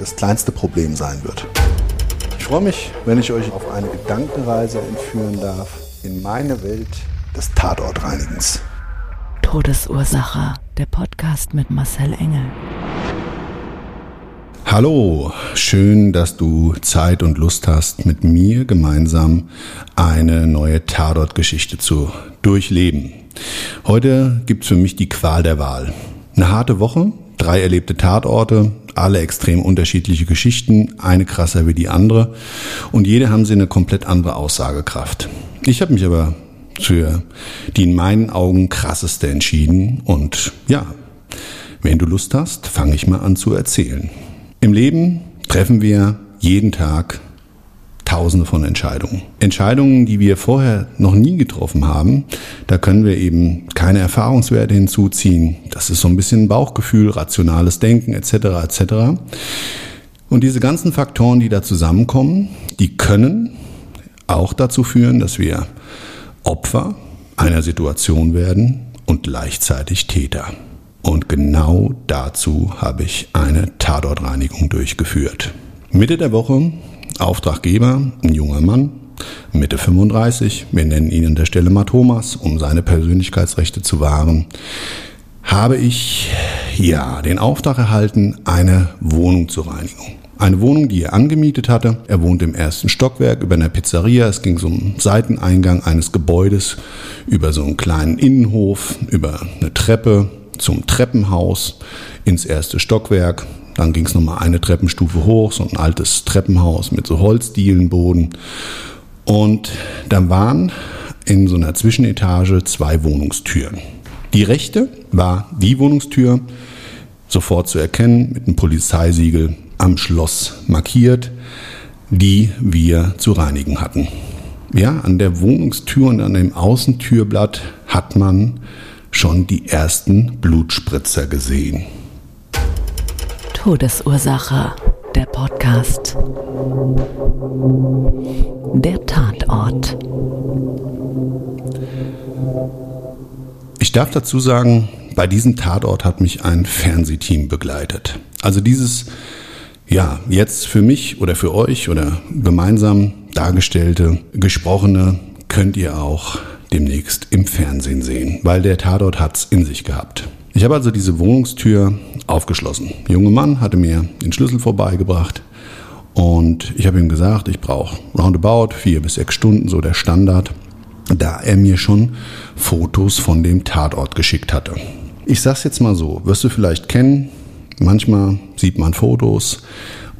das kleinste Problem sein wird. Ich freue mich, wenn ich euch auf eine Gedankenreise entführen darf in meine Welt des Tatortreinigens. Todesursache. Der Podcast mit Marcel Engel. Hallo, schön, dass du Zeit und Lust hast, mit mir gemeinsam eine neue Tatort-Geschichte zu durchleben. Heute gibt's für mich die Qual der Wahl. Eine harte Woche, drei erlebte Tatorte, alle extrem unterschiedliche Geschichten, eine krasser wie die andere und jede haben sie eine komplett andere Aussagekraft. Ich habe mich aber für die in meinen Augen krasseste entschieden und ja, wenn du Lust hast, fange ich mal an zu erzählen. Im Leben treffen wir jeden Tag Tausende von Entscheidungen. Entscheidungen, die wir vorher noch nie getroffen haben. Da können wir eben keine Erfahrungswerte hinzuziehen. Das ist so ein bisschen Bauchgefühl, rationales Denken etc. etc. Und diese ganzen Faktoren, die da zusammenkommen, die können auch dazu führen, dass wir Opfer einer Situation werden und gleichzeitig Täter. Und genau dazu habe ich eine Tatortreinigung durchgeführt. Mitte der Woche Auftraggeber, ein junger Mann, Mitte 35, wir nennen ihn an der Stelle mal Thomas, um seine Persönlichkeitsrechte zu wahren, habe ich ja den Auftrag erhalten, eine Wohnung zur Reinigung. Eine Wohnung, die er angemietet hatte. Er wohnt im ersten Stockwerk über einer Pizzeria. Es ging so um Seiteneingang eines Gebäudes, über so einen kleinen Innenhof, über eine Treppe zum Treppenhaus ins erste Stockwerk. Dann ging es nochmal eine Treppenstufe hoch, so ein altes Treppenhaus mit so Holzdielenboden. Und da waren in so einer Zwischenetage zwei Wohnungstüren. Die rechte war die Wohnungstür, sofort zu erkennen, mit einem Polizeisiegel am Schloss markiert, die wir zu reinigen hatten. Ja, an der Wohnungstür und an dem Außentürblatt hat man schon die ersten Blutspritzer gesehen. Todesursache. Der Podcast. Der Tatort. Ich darf dazu sagen, bei diesem Tatort hat mich ein Fernsehteam begleitet. Also dieses, ja, jetzt für mich oder für euch oder gemeinsam dargestellte, gesprochene könnt ihr auch demnächst im Fernsehen sehen, weil der Tatort hat's in sich gehabt. Ich habe also diese Wohnungstür aufgeschlossen. Der junge Mann hatte mir den Schlüssel vorbeigebracht und ich habe ihm gesagt, ich brauche roundabout vier bis sechs Stunden, so der Standard, da er mir schon Fotos von dem Tatort geschickt hatte. Ich sag's jetzt mal so, wirst du vielleicht kennen, manchmal sieht man Fotos,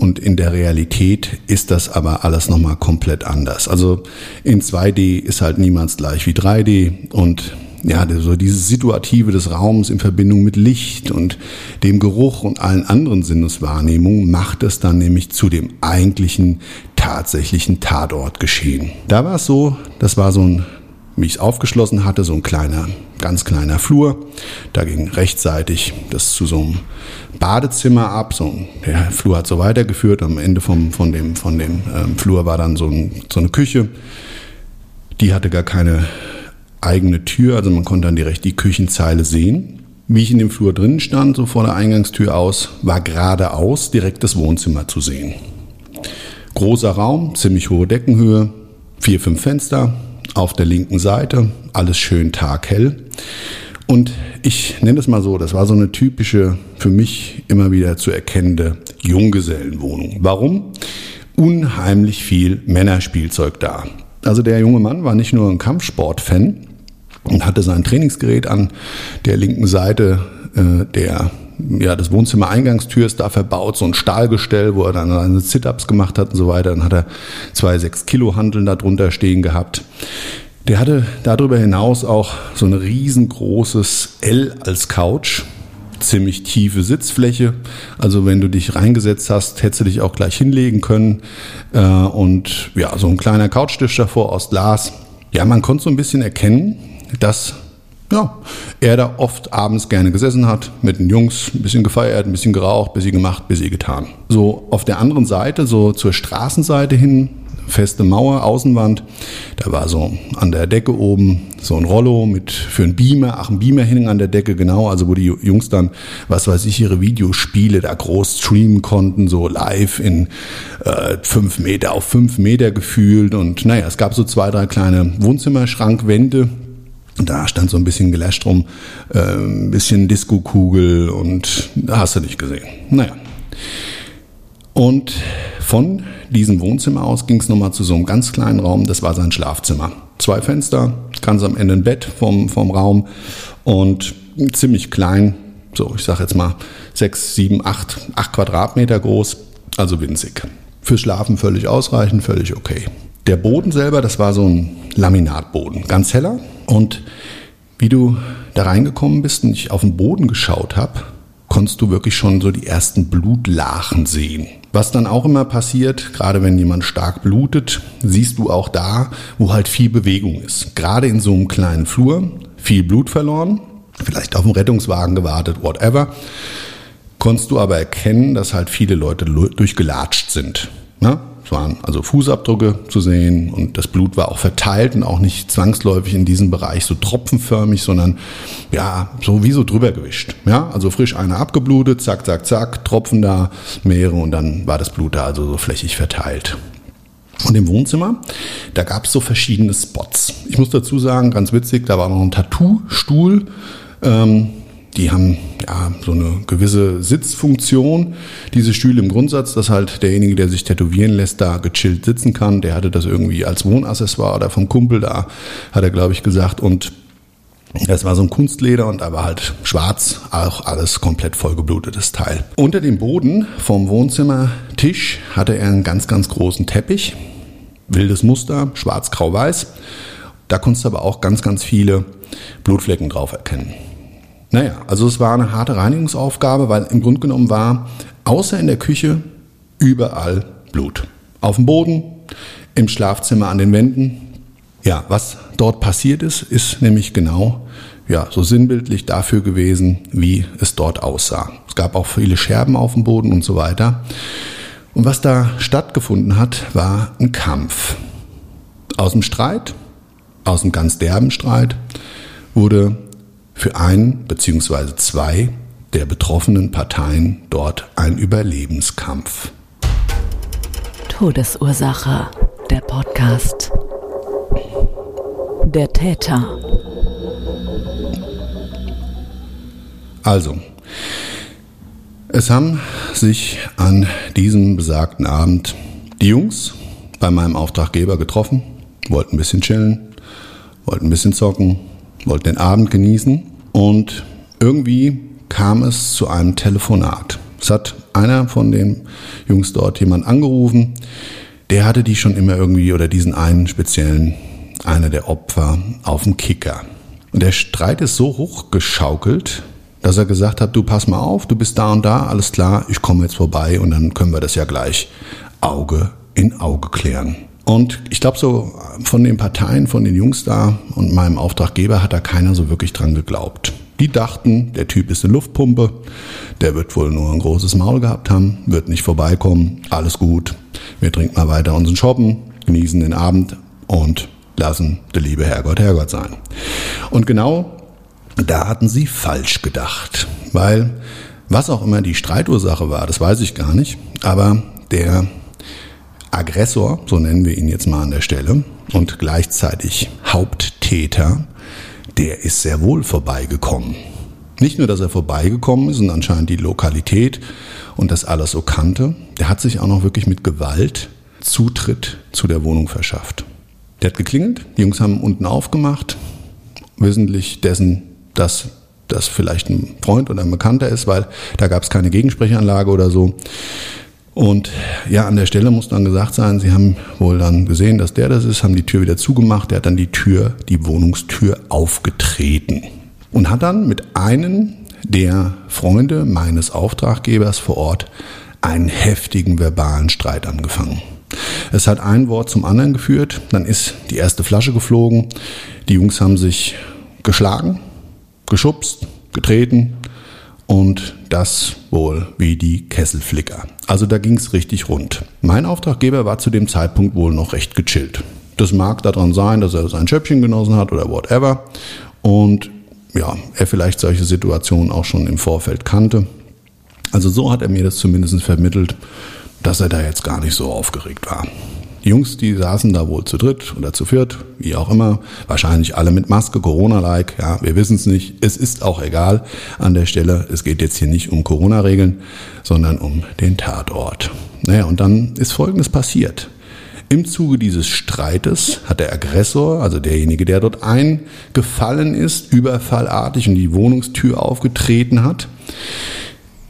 und in der Realität ist das aber alles nochmal komplett anders. Also in 2D ist halt niemals gleich wie 3D und ja, so dieses Situative des Raums in Verbindung mit Licht und dem Geruch und allen anderen Sinneswahrnehmungen macht es dann nämlich zu dem eigentlichen, tatsächlichen Tatort geschehen. Da war es so, das war so ein wie ich es aufgeschlossen hatte, so ein kleiner, ganz kleiner Flur. Da ging rechtsseitig das zu so einem Badezimmer ab. So, der Flur hat so weitergeführt. Am Ende vom, von dem, von dem ähm, Flur war dann so, ein, so eine Küche. Die hatte gar keine eigene Tür, also man konnte dann direkt die Küchenzeile sehen. Wie ich in dem Flur drin stand, so vor der Eingangstür aus, war geradeaus direkt das Wohnzimmer zu sehen. Großer Raum, ziemlich hohe Deckenhöhe, vier, fünf Fenster, auf der linken Seite, alles schön taghell. Und ich nenne es mal so, das war so eine typische, für mich immer wieder zu erkennende Junggesellenwohnung. Warum? unheimlich viel Männerspielzeug da. Also der junge Mann war nicht nur ein Kampfsport-Fan und hatte sein Trainingsgerät an der linken Seite äh, der ja, das Wohnzimmer-Eingangstür ist da verbaut, so ein Stahlgestell, wo er dann seine Sit-Ups gemacht hat und so weiter. Dann hat er zwei 6-Kilo-Handeln da drunter stehen gehabt. Der hatte darüber hinaus auch so ein riesengroßes L als Couch, ziemlich tiefe Sitzfläche. Also wenn du dich reingesetzt hast, hättest du dich auch gleich hinlegen können. Äh, und ja, so ein kleiner Couchtisch davor aus Glas. Ja, man konnte so ein bisschen erkennen, dass ja, er da oft abends gerne gesessen hat, mit den Jungs ein bisschen gefeiert, ein bisschen geraucht, bisschen gemacht, bisschen getan. So auf der anderen Seite, so zur Straßenseite hin, feste Mauer, Außenwand. Da war so an der Decke oben so ein Rollo mit für einen Beamer. Ach, ein Beamer hing an der Decke, genau. Also wo die Jungs dann, was weiß ich, ihre Videospiele da groß streamen konnten, so live in äh, fünf Meter auf fünf Meter gefühlt. Und naja, es gab so zwei, drei kleine Wohnzimmerschrankwände. Da stand so ein bisschen Gelash drum, äh, ein bisschen Disco-Kugel und da hast du nicht gesehen. Naja. Und von diesem Wohnzimmer aus ging es nochmal zu so einem ganz kleinen Raum, das war sein Schlafzimmer. Zwei Fenster, ganz am Ende ein Bett vom, vom Raum und ziemlich klein, so ich sag jetzt mal sechs, sieben, acht, acht Quadratmeter groß, also winzig. Fürs Schlafen völlig ausreichend, völlig okay. Der Boden selber, das war so ein Laminatboden, ganz heller. Und wie du da reingekommen bist und ich auf den Boden geschaut habe, konntest du wirklich schon so die ersten Blutlachen sehen. Was dann auch immer passiert, gerade wenn jemand stark blutet, siehst du auch da, wo halt viel Bewegung ist. Gerade in so einem kleinen Flur, viel Blut verloren, vielleicht auf einen Rettungswagen gewartet, whatever. Konntest du aber erkennen, dass halt viele Leute durchgelatscht sind. Ne? Es waren also Fußabdrücke zu sehen und das Blut war auch verteilt und auch nicht zwangsläufig in diesem Bereich so tropfenförmig, sondern ja, so wie so drüber gewischt. Ja, also frisch einer abgeblutet, zack, zack, zack, Tropfen da, mehrere und dann war das Blut da also so flächig verteilt. Und im Wohnzimmer, da gab es so verschiedene Spots. Ich muss dazu sagen, ganz witzig, da war noch ein Tattoo-Stuhl. Ähm, die haben ja so eine gewisse Sitzfunktion, diese Stühle im Grundsatz, dass halt derjenige, der sich tätowieren lässt, da gechillt sitzen kann. Der hatte das irgendwie als Wohnaccessoire oder vom Kumpel da, hat er, glaube ich, gesagt. Und das war so ein Kunstleder und da war halt schwarz, auch alles komplett vollgeblutetes Teil. Unter dem Boden vom Wohnzimmertisch hatte er einen ganz, ganz großen Teppich. Wildes Muster, schwarz, grau, weiß. Da konntest du aber auch ganz, ganz viele Blutflecken drauf erkennen. Naja, also es war eine harte Reinigungsaufgabe, weil im Grunde genommen war außer in der Küche überall Blut. Auf dem Boden, im Schlafzimmer an den Wänden. Ja, was dort passiert ist, ist nämlich genau ja, so sinnbildlich dafür gewesen, wie es dort aussah. Es gab auch viele Scherben auf dem Boden und so weiter. Und was da stattgefunden hat, war ein Kampf. Aus dem Streit, aus einem ganz derben Streit, wurde für ein bzw. zwei der betroffenen Parteien dort ein Überlebenskampf. Todesursache, der Podcast. Der Täter. Also, es haben sich an diesem besagten Abend die Jungs bei meinem Auftraggeber getroffen, wollten ein bisschen chillen, wollten ein bisschen zocken, wollten den Abend genießen und irgendwie kam es zu einem Telefonat. Es hat einer von den Jungs dort jemand angerufen, der hatte die schon immer irgendwie oder diesen einen speziellen, einer der Opfer auf dem Kicker. Und der Streit ist so hochgeschaukelt, dass er gesagt hat, du pass mal auf, du bist da und da, alles klar, ich komme jetzt vorbei und dann können wir das ja gleich Auge in Auge klären. Und ich glaube, so von den Parteien, von den Jungs da und meinem Auftraggeber hat da keiner so wirklich dran geglaubt. Die dachten, der Typ ist eine Luftpumpe, der wird wohl nur ein großes Maul gehabt haben, wird nicht vorbeikommen, alles gut. Wir trinken mal weiter unseren Shoppen, genießen den Abend und lassen der liebe Herrgott Herrgott sein. Und genau da hatten sie falsch gedacht, weil was auch immer die Streiterursache war, das weiß ich gar nicht, aber der Aggressor, so nennen wir ihn jetzt mal an der Stelle, und gleichzeitig Haupttäter, der ist sehr wohl vorbeigekommen. Nicht nur, dass er vorbeigekommen ist und anscheinend die Lokalität und das alles so kannte, der hat sich auch noch wirklich mit Gewalt Zutritt zu der Wohnung verschafft. Der hat geklingelt, die Jungs haben unten aufgemacht, wissentlich dessen, dass das vielleicht ein Freund oder ein Bekannter ist, weil da gab es keine Gegensprechanlage oder so. Und ja, an der Stelle muss dann gesagt sein, sie haben wohl dann gesehen, dass der das ist, haben die Tür wieder zugemacht, der hat dann die Tür, die Wohnungstür aufgetreten und hat dann mit einem der Freunde meines Auftraggebers vor Ort einen heftigen verbalen Streit angefangen. Es hat ein Wort zum anderen geführt, dann ist die erste Flasche geflogen, die Jungs haben sich geschlagen, geschubst, getreten und das wohl wie die Kesselflicker. Also da ging es richtig rund. Mein Auftraggeber war zu dem Zeitpunkt wohl noch recht gechillt. Das mag daran sein, dass er sein Schöppchen genossen hat oder whatever. Und ja, er vielleicht solche Situationen auch schon im Vorfeld kannte. Also so hat er mir das zumindest vermittelt, dass er da jetzt gar nicht so aufgeregt war. Die Jungs, die saßen da wohl zu dritt oder zu viert, wie auch immer, wahrscheinlich alle mit Maske, Corona-like, ja, wir wissen es nicht. Es ist auch egal an der Stelle. Es geht jetzt hier nicht um Corona-Regeln, sondern um den Tatort. Naja, und dann ist Folgendes passiert. Im Zuge dieses Streites hat der Aggressor, also derjenige, der dort eingefallen ist, überfallartig und die Wohnungstür aufgetreten hat,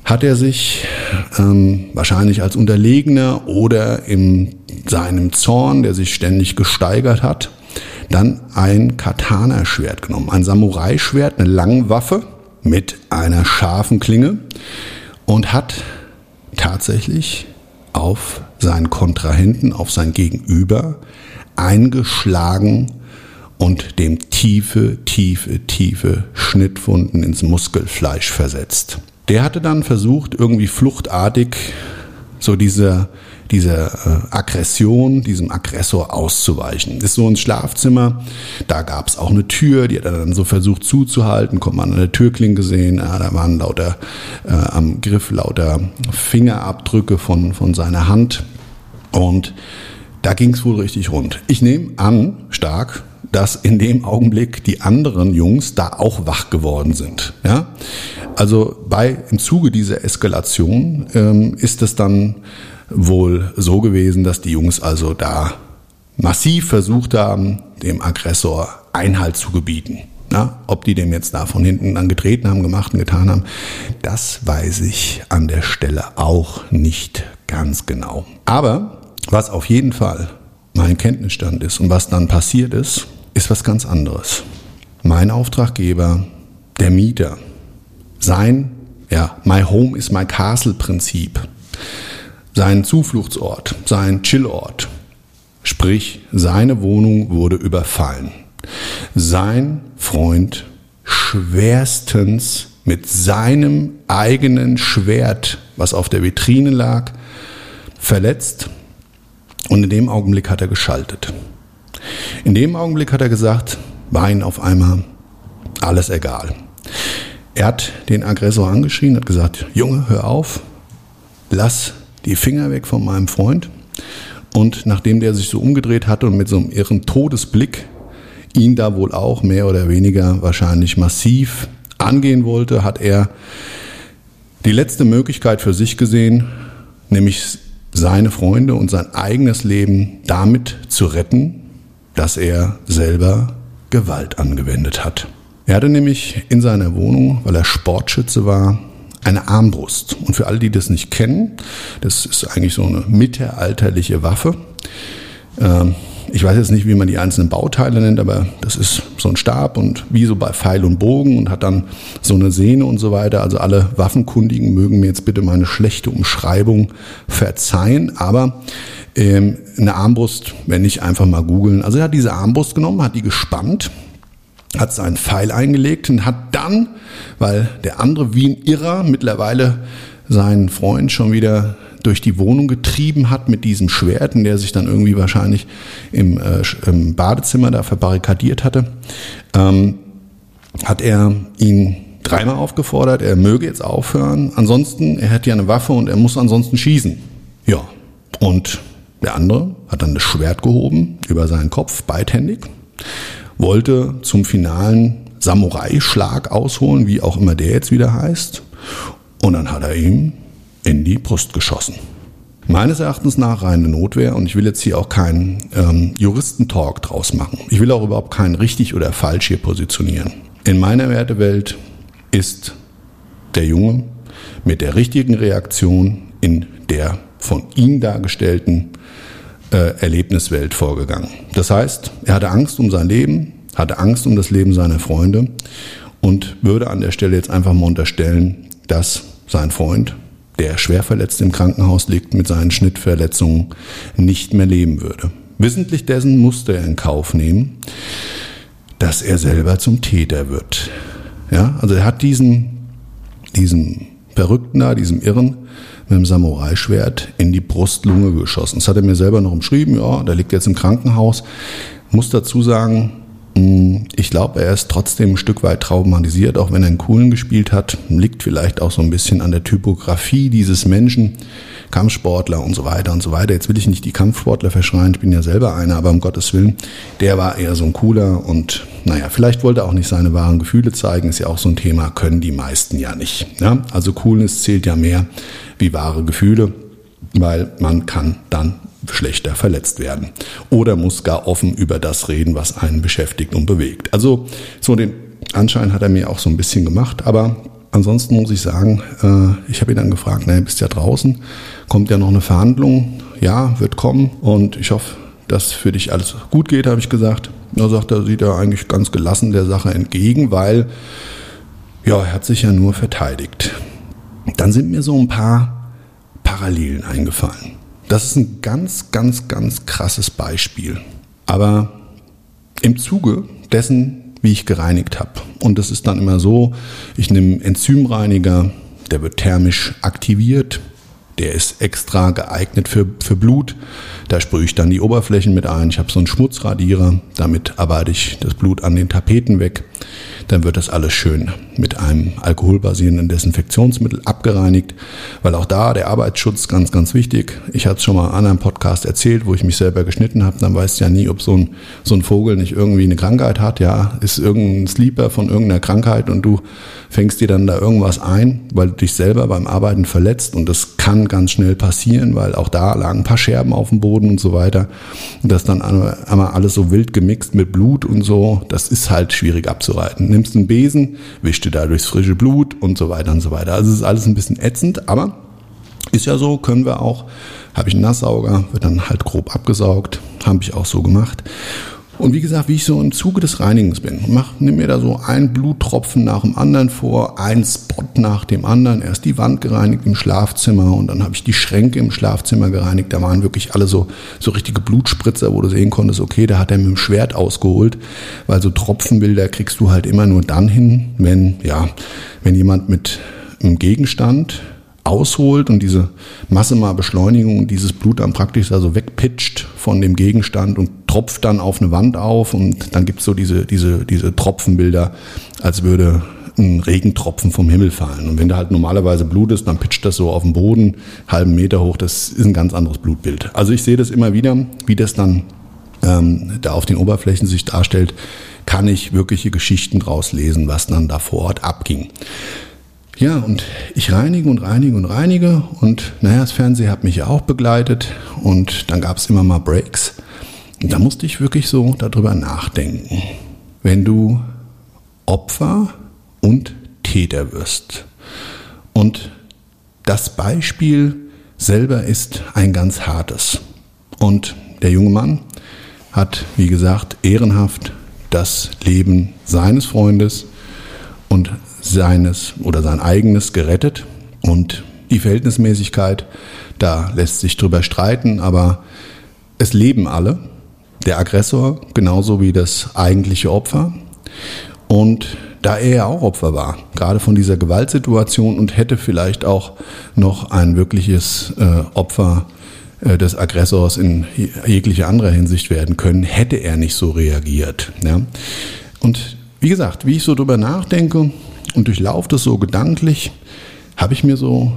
hat er sich ähm, wahrscheinlich als Unterlegener oder in seinem Zorn, der sich ständig gesteigert hat, dann ein Katana-Schwert genommen, ein Samurai-Schwert, eine Langwaffe mit einer scharfen Klinge und hat tatsächlich auf seinen Kontrahenten, auf sein Gegenüber eingeschlagen und dem tiefe, tiefe, tiefe Schnittwunden ins Muskelfleisch versetzt. Der hatte dann versucht, irgendwie fluchtartig so diese, diese äh, Aggression, diesem Aggressor auszuweichen. Ist so ins Schlafzimmer, da gab es auch eine Tür, die hat er dann so versucht zuzuhalten, kommt man an der Türklinke sehen, ja, da waren lauter äh, am Griff lauter Fingerabdrücke von, von seiner Hand und da ging es wohl richtig rund. Ich nehme an, stark, dass in dem Augenblick die anderen Jungs da auch wach geworden sind. Ja? Also bei, im Zuge dieser Eskalation ähm, ist es dann wohl so gewesen, dass die Jungs also da massiv versucht haben, dem Aggressor Einhalt zu gebieten. Na, ob die dem jetzt da von hinten angetreten haben, gemacht und getan haben, das weiß ich an der Stelle auch nicht ganz genau. Aber was auf jeden Fall mein Kenntnisstand ist und was dann passiert ist, ist was ganz anderes. Mein Auftraggeber, der Mieter, sein, ja, My Home is my Castle Prinzip, sein Zufluchtsort, sein Chillort, sprich seine Wohnung wurde überfallen. Sein Freund schwerstens mit seinem eigenen Schwert, was auf der Vitrine lag, verletzt und in dem Augenblick hat er geschaltet. In dem Augenblick hat er gesagt, war auf einmal alles egal. Er hat den Aggressor angeschrien, hat gesagt, Junge, hör auf, lass die Finger weg von meinem Freund. Und nachdem der sich so umgedreht hatte und mit so einem irren Todesblick ihn da wohl auch mehr oder weniger wahrscheinlich massiv angehen wollte, hat er die letzte Möglichkeit für sich gesehen, nämlich seine Freunde und sein eigenes Leben damit zu retten, dass er selber Gewalt angewendet hat. Er hatte nämlich in seiner Wohnung, weil er Sportschütze war, eine Armbrust. Und für alle, die das nicht kennen, das ist eigentlich so eine mittelalterliche Waffe. Ähm, ich weiß jetzt nicht, wie man die einzelnen Bauteile nennt, aber das ist so ein Stab und wie so bei Pfeil und Bogen und hat dann so eine Sehne und so weiter. Also alle Waffenkundigen mögen mir jetzt bitte meine schlechte Umschreibung verzeihen, aber ähm, eine Armbrust, wenn nicht einfach mal googeln. Also er hat diese Armbrust genommen, hat die gespannt, hat seinen Pfeil eingelegt und hat dann, weil der andere wie ein Irrer mittlerweile seinen Freund schon wieder durch die Wohnung getrieben hat mit diesem Schwert, in der sich dann irgendwie wahrscheinlich im, äh, im Badezimmer da verbarrikadiert hatte, ähm, hat er ihn dreimal aufgefordert, er möge jetzt aufhören. Ansonsten, er hätte ja eine Waffe und er muss ansonsten schießen. Ja, und der andere hat dann das Schwert gehoben über seinen Kopf, beidhändig, wollte zum finalen Samurai-Schlag ausholen, wie auch immer der jetzt wieder heißt. Und dann hat er ihm in die Brust geschossen. meines Erachtens nach reine Notwehr und ich will jetzt hier auch keinen ähm, Juristentalk draus machen. Ich will auch überhaupt keinen richtig oder falsch hier positionieren. In meiner Wertewelt ist der Junge mit der richtigen Reaktion in der von ihm dargestellten äh, Erlebniswelt vorgegangen. Das heißt, er hatte Angst um sein Leben, hatte Angst um das Leben seiner Freunde und würde an der Stelle jetzt einfach mal unterstellen, dass sein Freund, der schwer verletzt im Krankenhaus liegt mit seinen Schnittverletzungen, nicht mehr leben würde. Wissentlich dessen musste er in Kauf nehmen, dass er selber zum Täter wird. Ja, also er hat diesen, diesen Verrückten da, diesem Irren, mit dem Samurai-Schwert in die Brustlunge geschossen. Das hat er mir selber noch umschrieben, ja, der liegt jetzt im Krankenhaus. Muss dazu sagen, hm, ich glaube, er ist trotzdem ein Stück weit traumatisiert, auch wenn er einen coolen gespielt hat. Liegt vielleicht auch so ein bisschen an der Typografie dieses Menschen, Kampfsportler und so weiter und so weiter. Jetzt will ich nicht die Kampfsportler verschreien, ich bin ja selber einer, aber um Gottes Willen, der war eher so ein cooler und naja, vielleicht wollte er auch nicht seine wahren Gefühle zeigen, ist ja auch so ein Thema, können die meisten ja nicht. Ja? Also Coolness zählt ja mehr wie wahre Gefühle, weil man kann dann schlechter verletzt werden. Oder muss gar offen über das reden, was einen beschäftigt und bewegt. Also so den Anschein hat er mir auch so ein bisschen gemacht, aber ansonsten muss ich sagen, äh, ich habe ihn dann gefragt, naja, bist ja draußen, kommt ja noch eine Verhandlung? Ja, wird kommen und ich hoffe, dass für dich alles gut geht, habe ich gesagt. Da sagt er, sieht er eigentlich ganz gelassen der Sache entgegen, weil ja, er hat sich ja nur verteidigt. Dann sind mir so ein paar Parallelen eingefallen. Das ist ein ganz, ganz, ganz krasses Beispiel. Aber im Zuge dessen, wie ich gereinigt habe, und das ist dann immer so, ich nehme Enzymreiniger, der wird thermisch aktiviert, der ist extra geeignet für, für Blut. Da sprühe ich dann die Oberflächen mit ein. Ich habe so einen Schmutzradierer, damit arbeite ich das Blut an den Tapeten weg dann wird das alles schön mit einem alkoholbasierenden Desinfektionsmittel abgereinigt, weil auch da der Arbeitsschutz ganz, ganz wichtig. Ich hatte es schon mal in einem Podcast erzählt, wo ich mich selber geschnitten habe, dann weißt du ja nie, ob so ein, so ein Vogel nicht irgendwie eine Krankheit hat, ja, ist irgendein Sleeper von irgendeiner Krankheit und du fängst dir dann da irgendwas ein, weil du dich selber beim Arbeiten verletzt und das kann ganz schnell passieren, weil auch da lagen ein paar Scherben auf dem Boden und so weiter. Und das dann einmal alles so wild gemixt mit Blut und so, das ist halt schwierig abzureiten nimmst einen Besen, wischst dir da durchs frische Blut und so weiter und so weiter. Also es ist alles ein bisschen ätzend, aber ist ja so, können wir auch. Habe ich einen Nasssauger, wird dann halt grob abgesaugt, habe ich auch so gemacht. Und wie gesagt, wie ich so im Zuge des Reinigens bin, mach, nimm mir da so ein Bluttropfen nach dem anderen vor, ein Spot nach dem anderen. Erst die Wand gereinigt im Schlafzimmer und dann habe ich die Schränke im Schlafzimmer gereinigt. Da waren wirklich alle so, so richtige Blutspritzer, wo du sehen konntest, okay, da hat er mit dem Schwert ausgeholt, weil so Tropfenbilder kriegst du halt immer nur dann hin, wenn, ja, wenn jemand mit einem Gegenstand ausholt und diese Masse mal Beschleunigung und dieses Blut dann praktisch also wegpitcht von dem Gegenstand und tropft dann auf eine Wand auf und dann gibt es so diese, diese, diese Tropfenbilder, als würde ein Regentropfen vom Himmel fallen. Und wenn da halt normalerweise Blut ist, dann pitcht das so auf den Boden, halben Meter hoch, das ist ein ganz anderes Blutbild. Also ich sehe das immer wieder, wie das dann ähm, da auf den Oberflächen sich darstellt, kann ich wirkliche Geschichten draus lesen, was dann da vor Ort abging. Ja, und ich reinige und reinige und reinige und naja, das Fernsehen hat mich ja auch begleitet und dann gab es immer mal Breaks. Und da musste ich wirklich so darüber nachdenken. Wenn du Opfer und Täter wirst und das Beispiel selber ist ein ganz hartes. Und der junge Mann hat, wie gesagt, ehrenhaft das Leben seines Freundes und seines oder sein eigenes gerettet. Und die Verhältnismäßigkeit, da lässt sich drüber streiten, aber es leben alle. Der Aggressor genauso wie das eigentliche Opfer. Und da er ja auch Opfer war, gerade von dieser Gewaltsituation und hätte vielleicht auch noch ein wirkliches äh, Opfer äh, des Aggressors in jeglicher anderer Hinsicht werden können, hätte er nicht so reagiert. Ja? Und wie gesagt, wie ich so drüber nachdenke, und durchlaufe das so gedanklich, habe ich mir so,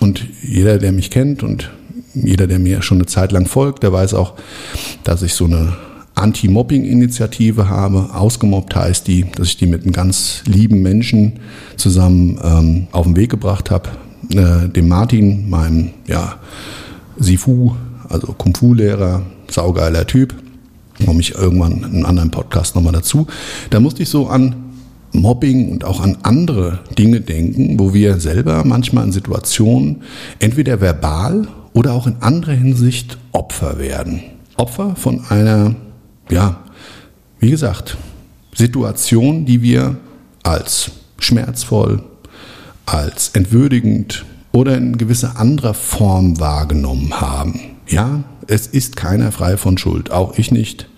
und jeder, der mich kennt und jeder, der mir schon eine Zeit lang folgt, der weiß auch, dass ich so eine Anti-Mobbing-Initiative habe. Ausgemobbt heißt die, dass ich die mit einem ganz lieben Menschen zusammen ähm, auf den Weg gebracht habe. Äh, dem Martin, meinem ja, Sifu, also Kung Fu-Lehrer, saugeiler Typ. Komme ich irgendwann in einem anderen Podcast nochmal dazu. Da musste ich so an Mobbing und auch an andere Dinge denken, wo wir selber manchmal in Situationen entweder verbal oder auch in anderer Hinsicht Opfer werden. Opfer von einer, ja, wie gesagt, Situation, die wir als schmerzvoll, als entwürdigend oder in gewisser anderer Form wahrgenommen haben. Ja, es ist keiner frei von Schuld, auch ich nicht.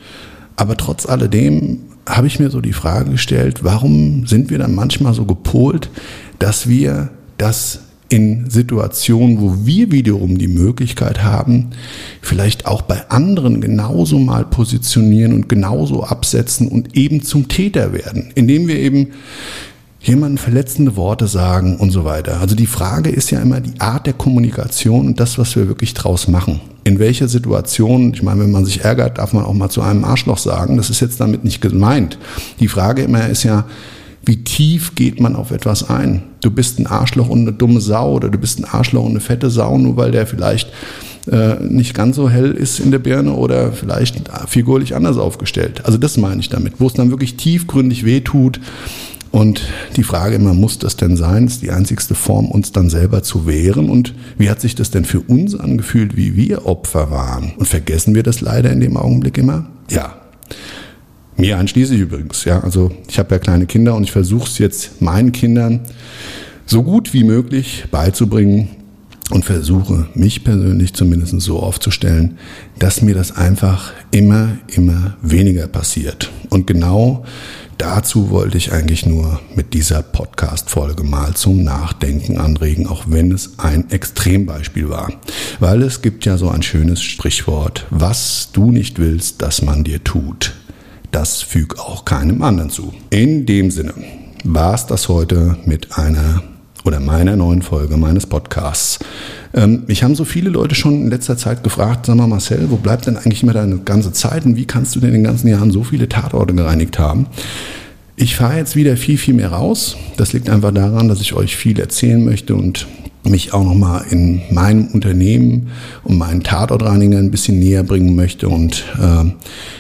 Aber trotz alledem habe ich mir so die Frage gestellt, warum sind wir dann manchmal so gepolt, dass wir das in Situationen, wo wir wiederum die Möglichkeit haben, vielleicht auch bei anderen genauso mal positionieren und genauso absetzen und eben zum Täter werden, indem wir eben jemanden verletzende Worte sagen und so weiter. Also die Frage ist ja immer die Art der Kommunikation und das, was wir wirklich draus machen. In welcher Situation, ich meine, wenn man sich ärgert, darf man auch mal zu einem Arschloch sagen. Das ist jetzt damit nicht gemeint. Die Frage immer ist ja, wie tief geht man auf etwas ein? Du bist ein Arschloch und eine dumme Sau oder du bist ein Arschloch und eine fette Sau, nur weil der vielleicht äh, nicht ganz so hell ist in der Birne oder vielleicht figurlich anders aufgestellt. Also das meine ich damit, wo es dann wirklich tiefgründig wehtut. Und die Frage immer, muss das denn sein? ist die einzigste Form, uns dann selber zu wehren. Und wie hat sich das denn für uns angefühlt, wie wir Opfer waren? Und vergessen wir das leider in dem Augenblick immer? Ja, mir einschließlich übrigens, ja. Also ich habe ja kleine Kinder und ich versuche es jetzt meinen Kindern so gut wie möglich beizubringen und versuche mich persönlich zumindest so aufzustellen, dass mir das einfach immer, immer weniger passiert. Und genau dazu wollte ich eigentlich nur mit dieser Podcast-Folge mal zum Nachdenken anregen, auch wenn es ein Extrembeispiel war. Weil es gibt ja so ein schönes Sprichwort, was du nicht willst, dass man dir tut das füg auch keinem anderen zu. In dem Sinne war es das heute mit einer oder meiner neuen Folge meines Podcasts. Ähm, mich haben so viele Leute schon in letzter Zeit gefragt, sag mal Marcel, wo bleibt denn eigentlich immer deine ganze Zeit und wie kannst du denn in den ganzen Jahren so viele Tatorte gereinigt haben? Ich fahre jetzt wieder viel, viel mehr raus. Das liegt einfach daran, dass ich euch viel erzählen möchte und mich auch nochmal in meinem Unternehmen und meinen Tatortreiniger ein bisschen näher bringen möchte. Und äh,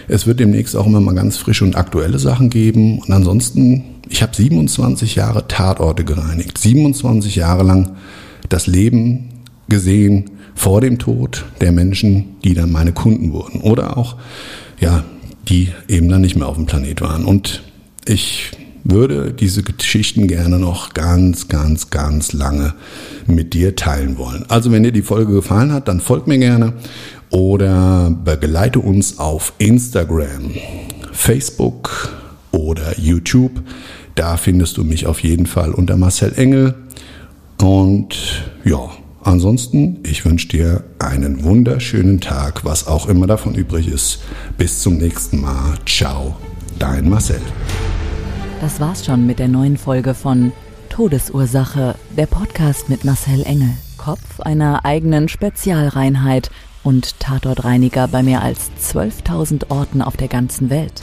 es wird demnächst auch immer mal ganz frische und aktuelle Sachen geben. Und ansonsten, ich habe 27 Jahre Tatorte gereinigt. 27 Jahre lang das Leben gesehen vor dem Tod der Menschen, die dann meine Kunden wurden. Oder auch, ja, die eben dann nicht mehr auf dem Planet waren. Und ich würde diese Geschichten gerne noch ganz, ganz, ganz lange mit dir teilen wollen. Also wenn dir die Folge gefallen hat, dann folg mir gerne oder begleite uns auf Instagram, Facebook oder YouTube. Da findest du mich auf jeden Fall unter Marcel Engel. Und ja, ansonsten, ich wünsche dir einen wunderschönen Tag, was auch immer davon übrig ist. Bis zum nächsten Mal. Ciao, dein Marcel. Das war's schon mit der neuen Folge von Todesursache, der Podcast mit Marcel Engel. Kopf einer eigenen Spezialreinheit und Tatortreiniger bei mehr als 12.000 Orten auf der ganzen Welt.